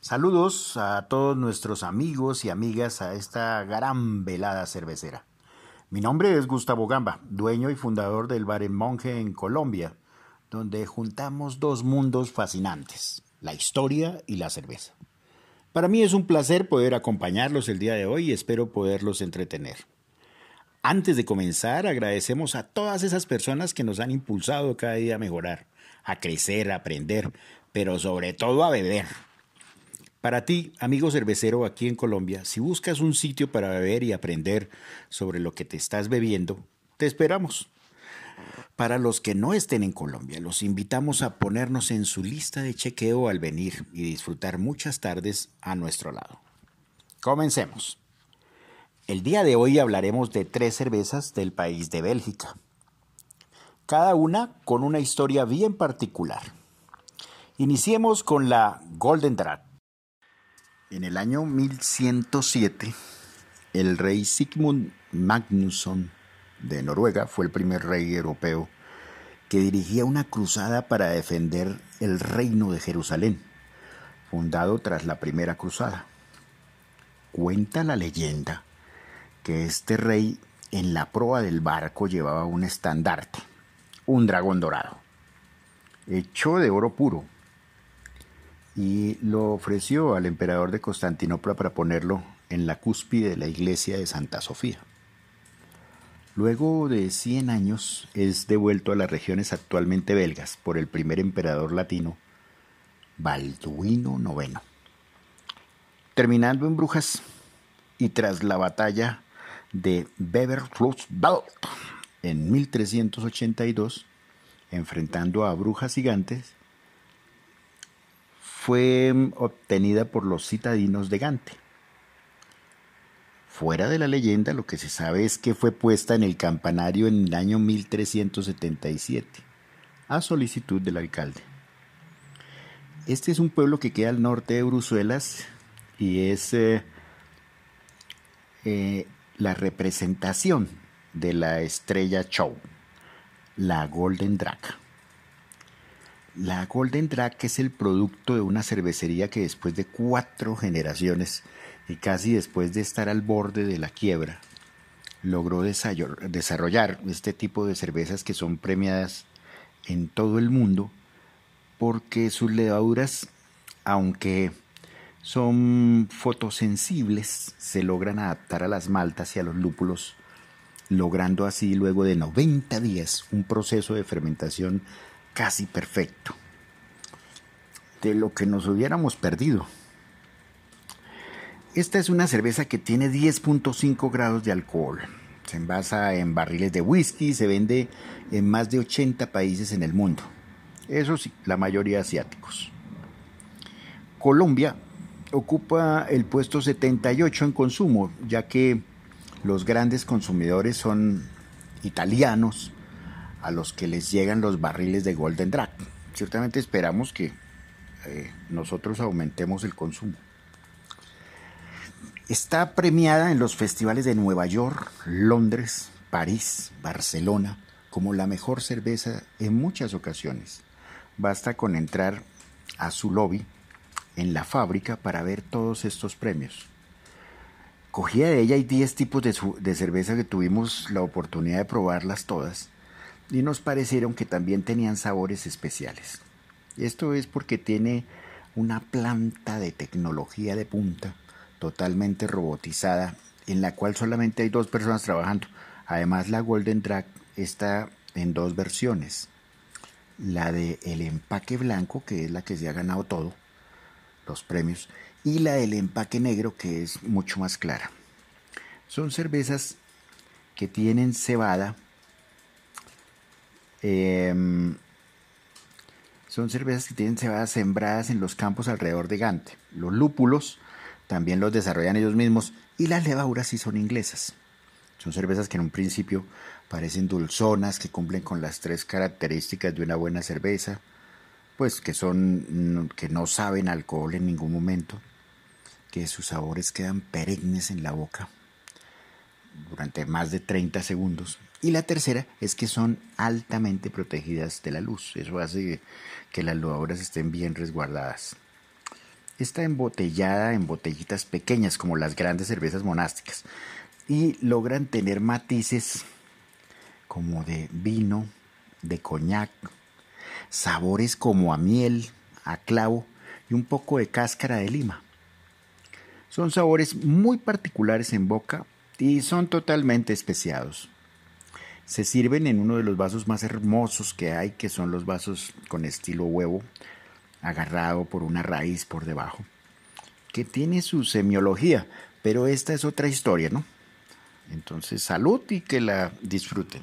Saludos a todos nuestros amigos y amigas a esta gran velada cervecera. Mi nombre es Gustavo Gamba, dueño y fundador del Bar en Monje en Colombia, donde juntamos dos mundos fascinantes, la historia y la cerveza. Para mí es un placer poder acompañarlos el día de hoy y espero poderlos entretener. Antes de comenzar, agradecemos a todas esas personas que nos han impulsado cada día a mejorar, a crecer, a aprender, pero sobre todo a beber. Para ti, amigo cervecero aquí en Colombia, si buscas un sitio para beber y aprender sobre lo que te estás bebiendo, te esperamos. Para los que no estén en Colombia, los invitamos a ponernos en su lista de chequeo al venir y disfrutar muchas tardes a nuestro lado. Comencemos. El día de hoy hablaremos de tres cervezas del país de Bélgica, cada una con una historia bien particular. Iniciemos con la Golden Draft. En el año 1107, el rey Sigmund Magnusson de Noruega fue el primer rey europeo que dirigía una cruzada para defender el reino de Jerusalén, fundado tras la primera cruzada. Cuenta la leyenda que este rey en la proa del barco llevaba un estandarte, un dragón dorado, hecho de oro puro y lo ofreció al emperador de Constantinopla para ponerlo en la cúspide de la iglesia de Santa Sofía. Luego de 100 años es devuelto a las regiones actualmente belgas por el primer emperador latino, Balduino IX. Terminando en Brujas y tras la batalla de Beverflussbelt en 1382, enfrentando a brujas gigantes, fue obtenida por los citadinos de Gante. Fuera de la leyenda, lo que se sabe es que fue puesta en el campanario en el año 1377, a solicitud del alcalde. Este es un pueblo que queda al norte de Bruselas y es eh, eh, la representación de la estrella Show, la Golden Drake. La Golden Drag es el producto de una cervecería que después de cuatro generaciones y casi después de estar al borde de la quiebra, logró desarrollar este tipo de cervezas que son premiadas en todo el mundo porque sus levaduras, aunque son fotosensibles, se logran adaptar a las maltas y a los lúpulos, logrando así luego de 90 días un proceso de fermentación casi perfecto de lo que nos hubiéramos perdido. Esta es una cerveza que tiene 10.5 grados de alcohol. Se envasa en barriles de whisky y se vende en más de 80 países en el mundo. Eso sí, la mayoría asiáticos. Colombia ocupa el puesto 78 en consumo, ya que los grandes consumidores son italianos, a los que les llegan los barriles de Golden Drag. Ciertamente esperamos que eh, nosotros aumentemos el consumo. Está premiada en los festivales de Nueva York, Londres, París, Barcelona como la mejor cerveza en muchas ocasiones. Basta con entrar a su lobby en la fábrica para ver todos estos premios. Cogía de ella hay 10 tipos de, de cerveza que tuvimos la oportunidad de probarlas todas y nos parecieron que también tenían sabores especiales. Esto es porque tiene una planta de tecnología de punta totalmente robotizada en la cual solamente hay dos personas trabajando. Además la Golden Drag está en dos versiones. La de el empaque blanco, que es la que se ha ganado todo, los premios, y la del empaque negro, que es mucho más clara. Son cervezas que tienen cebada Em, son cervezas que tienen cebadas sembradas en los campos alrededor de Gante. Los lúpulos también los desarrollan ellos mismos y las levaduras sí son inglesas. Son cervezas que en un principio parecen dulzonas, que cumplen con las tres características de una buena cerveza, pues que son que no saben alcohol en ningún momento, que sus sabores quedan perennes en la boca durante más de 30 segundos y la tercera es que son altamente protegidas de la luz. Eso hace que las levaduras estén bien resguardadas. Está embotellada en botellitas pequeñas como las grandes cervezas monásticas y logran tener matices como de vino, de coñac, sabores como a miel, a clavo y un poco de cáscara de lima. Son sabores muy particulares en boca y son totalmente especiados. Se sirven en uno de los vasos más hermosos que hay, que son los vasos con estilo huevo, agarrado por una raíz por debajo, que tiene su semiología, pero esta es otra historia, ¿no? Entonces, salud y que la disfruten.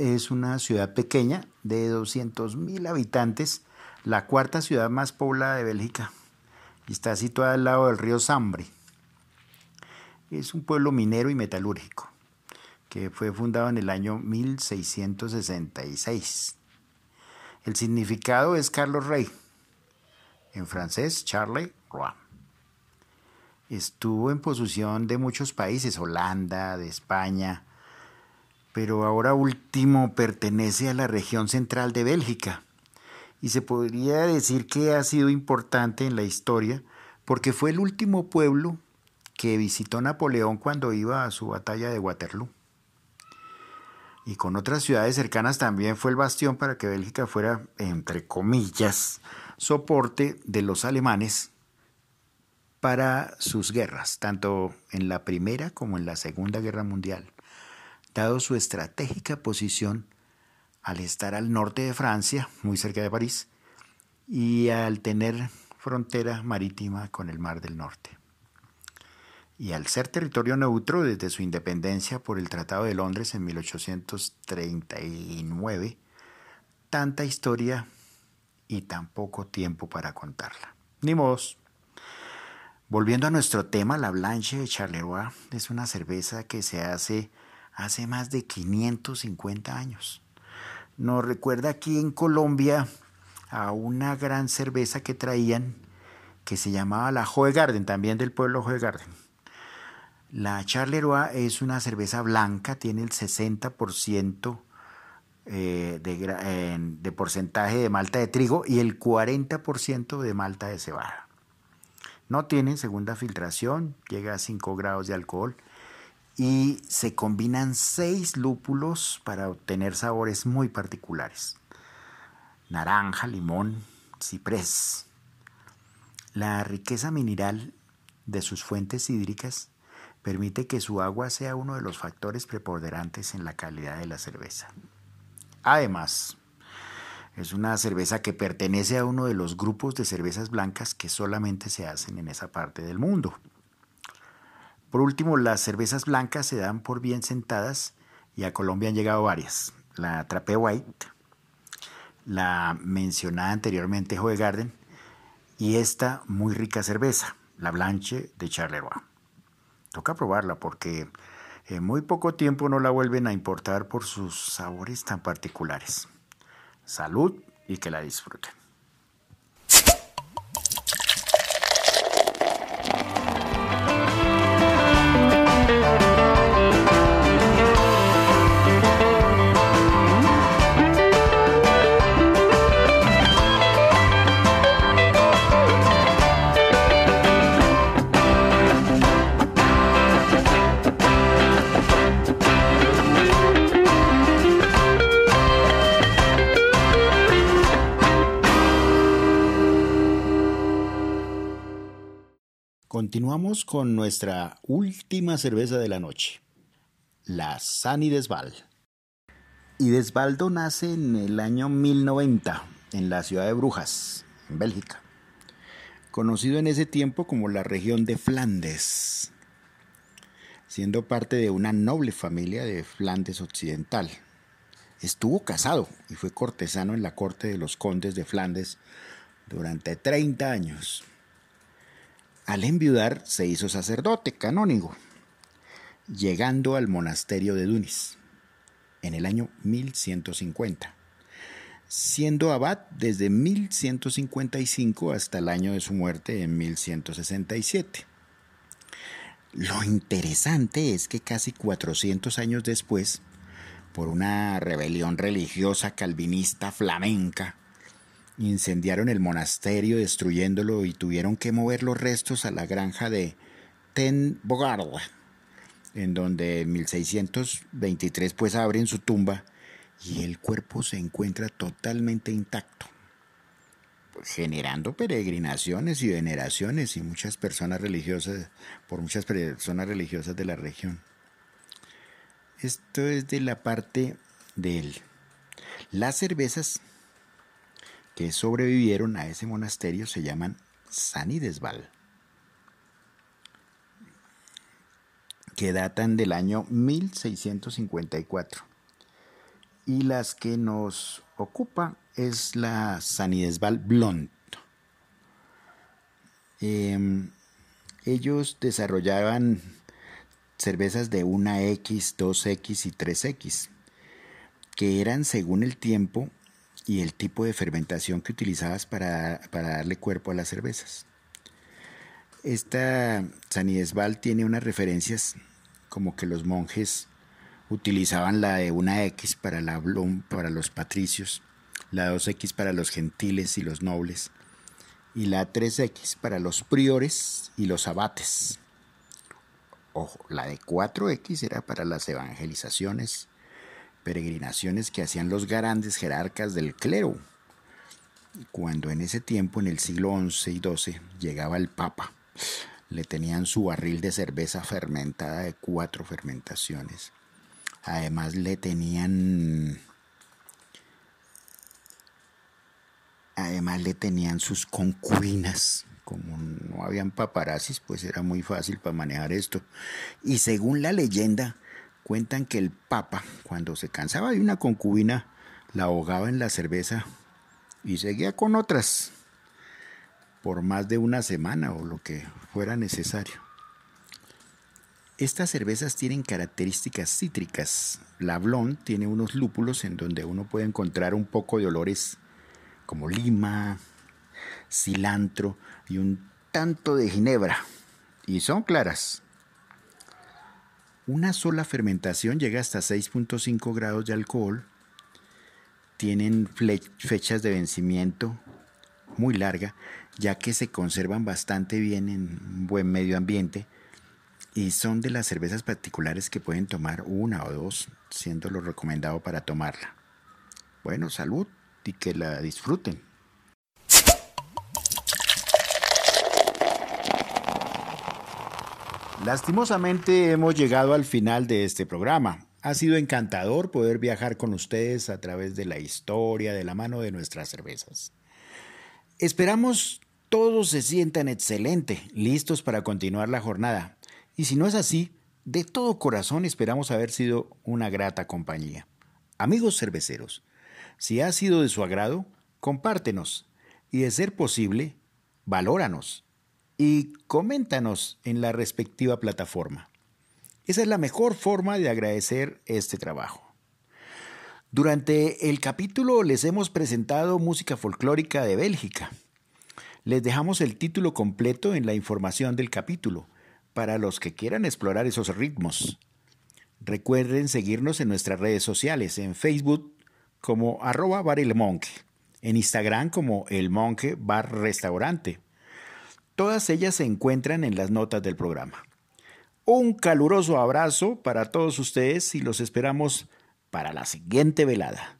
es una ciudad pequeña de 200.000 habitantes, la cuarta ciudad más poblada de Bélgica, y está situada al lado del río Sambre. Es un pueblo minero y metalúrgico que fue fundado en el año 1666. El significado es Carlos Rey, en francés Charles Roy. Estuvo en posesión de muchos países, Holanda, de España, pero ahora último pertenece a la región central de Bélgica. Y se podría decir que ha sido importante en la historia porque fue el último pueblo que visitó Napoleón cuando iba a su batalla de Waterloo. Y con otras ciudades cercanas también fue el bastión para que Bélgica fuera, entre comillas, soporte de los alemanes para sus guerras, tanto en la Primera como en la Segunda Guerra Mundial, dado su estratégica posición al estar al norte de Francia, muy cerca de París, y al tener frontera marítima con el Mar del Norte. Y al ser territorio neutro desde su independencia por el Tratado de Londres en 1839, tanta historia y tan poco tiempo para contarla. Ni modos. Volviendo a nuestro tema, la Blanche de Charleroi es una cerveza que se hace hace más de 550 años. Nos recuerda aquí en Colombia a una gran cerveza que traían que se llamaba la Garden, también del pueblo Garden. La Charleroi es una cerveza blanca, tiene el 60% eh, de, porcentaje de malta de trigo y el 40% de malta de cebada. No tiene segunda filtración, llega a 5 grados de alcohol y se combinan 6 lúpulos para obtener sabores muy particulares. Naranja, limón, ciprés. La riqueza mineral de sus fuentes hídricas permite que su agua sea uno de los factores preponderantes en la calidad de la cerveza. Además, es una cerveza que pertenece a uno de los grupos de cervezas blancas que solamente se hacen en esa parte del mundo. Por último, las cervezas blancas se dan por bien sentadas y a Colombia han llegado varias. La Trape White, la mencionada anteriormente Joe Garden y esta muy rica cerveza, la Blanche de Charleroi. Toca probarla porque en muy poco tiempo no la vuelven a importar por sus sabores tan particulares. Salud y que la disfruten. Continuamos con nuestra última cerveza de la noche, la Sani Desval. Y Desvaldo nace en el año 1090 en la ciudad de Brujas, en Bélgica, conocido en ese tiempo como la región de Flandes, siendo parte de una noble familia de Flandes Occidental. Estuvo casado y fue cortesano en la corte de los condes de Flandes durante 30 años. Al enviudar se hizo sacerdote canónigo, llegando al monasterio de Dunis en el año 1150, siendo abad desde 1155 hasta el año de su muerte en 1167. Lo interesante es que casi 400 años después, por una rebelión religiosa calvinista flamenca, incendiaron el monasterio destruyéndolo y tuvieron que mover los restos a la granja de Ten Bogarda, en donde en 1623 pues abren su tumba y el cuerpo se encuentra totalmente intacto, generando peregrinaciones y veneraciones y muchas personas religiosas por muchas personas religiosas de la región. Esto es de la parte de Las cervezas que sobrevivieron a ese monasterio se llaman Sanidesval, que datan del año 1654. Y las que nos ocupa es la Sanidesval Blond. Em, ellos desarrollaban cervezas de 1X, 2X y 3X, que eran según el tiempo y el tipo de fermentación que utilizabas para, darle cuerpo a las cervezas. Esta Sanidesval tiene unas referencias como que los monjes utilizaban la de una X para, la para los patricios, la 2X para los gentiles y los nobles, y la 3X para los priores y los abates. Ojo, la de 4X era para las evangelizaciones peregrinaciones que hacían los grandes jerarcas del clero. Cuando en ese tiempo, en el siglo XI y XII, llegaba el Papa, le tenían su barril de cerveza fermentada de cuatro fermentaciones. Además le tenían... Además le tenían sus concubinas. Como no habían paparazzis, pues era muy fácil para manejar esto. Y según la leyenda, Cuentan que el Papa, cuando se cansaba de una concubina, la ahogaba en la cerveza y seguía con otras por más de una semana o lo que fuera necesario. Estas cervezas tienen características cítricas. La Blonde tiene unos lúpulos en donde uno puede encontrar un poco de olores como lima, cilantro y un tanto de ginebra. Y son claras. Una sola fermentación llega hasta 6.5 grados de alcohol. Tienen fechas de vencimiento muy larga, ya que se conservan bastante bien en buen medio ambiente y son de las cervezas particulares que pueden tomar una o dos, siendo lo recomendado para tomarla. Bueno, salud y que la disfruten. Lastimosamente hemos llegado al final de este programa. Ha sido encantador poder viajar con ustedes a través de la historia de la mano de nuestras cervezas. Esperamos todos se sientan excelente, listos para continuar la jornada. Y si no es así, de todo corazón esperamos haber sido una grata compañía. Amigos cerveceros, si ha sido de su agrado, compártenos y de ser posible, valóranos y coméntanos en la respectiva plataforma. Esa es la mejor forma de agradecer este trabajo. Durante el capítulo les hemos presentado música folclórica de Bélgica. Les dejamos el título completo en la información del capítulo para los que quieran explorar esos ritmos. Recuerden seguirnos en nuestras redes sociales, en Facebook como arroba bar el en Instagram como el bar restaurante Todas ellas se encuentran en las notas del programa. Un caluroso abrazo para todos ustedes y los esperamos para la siguiente velada.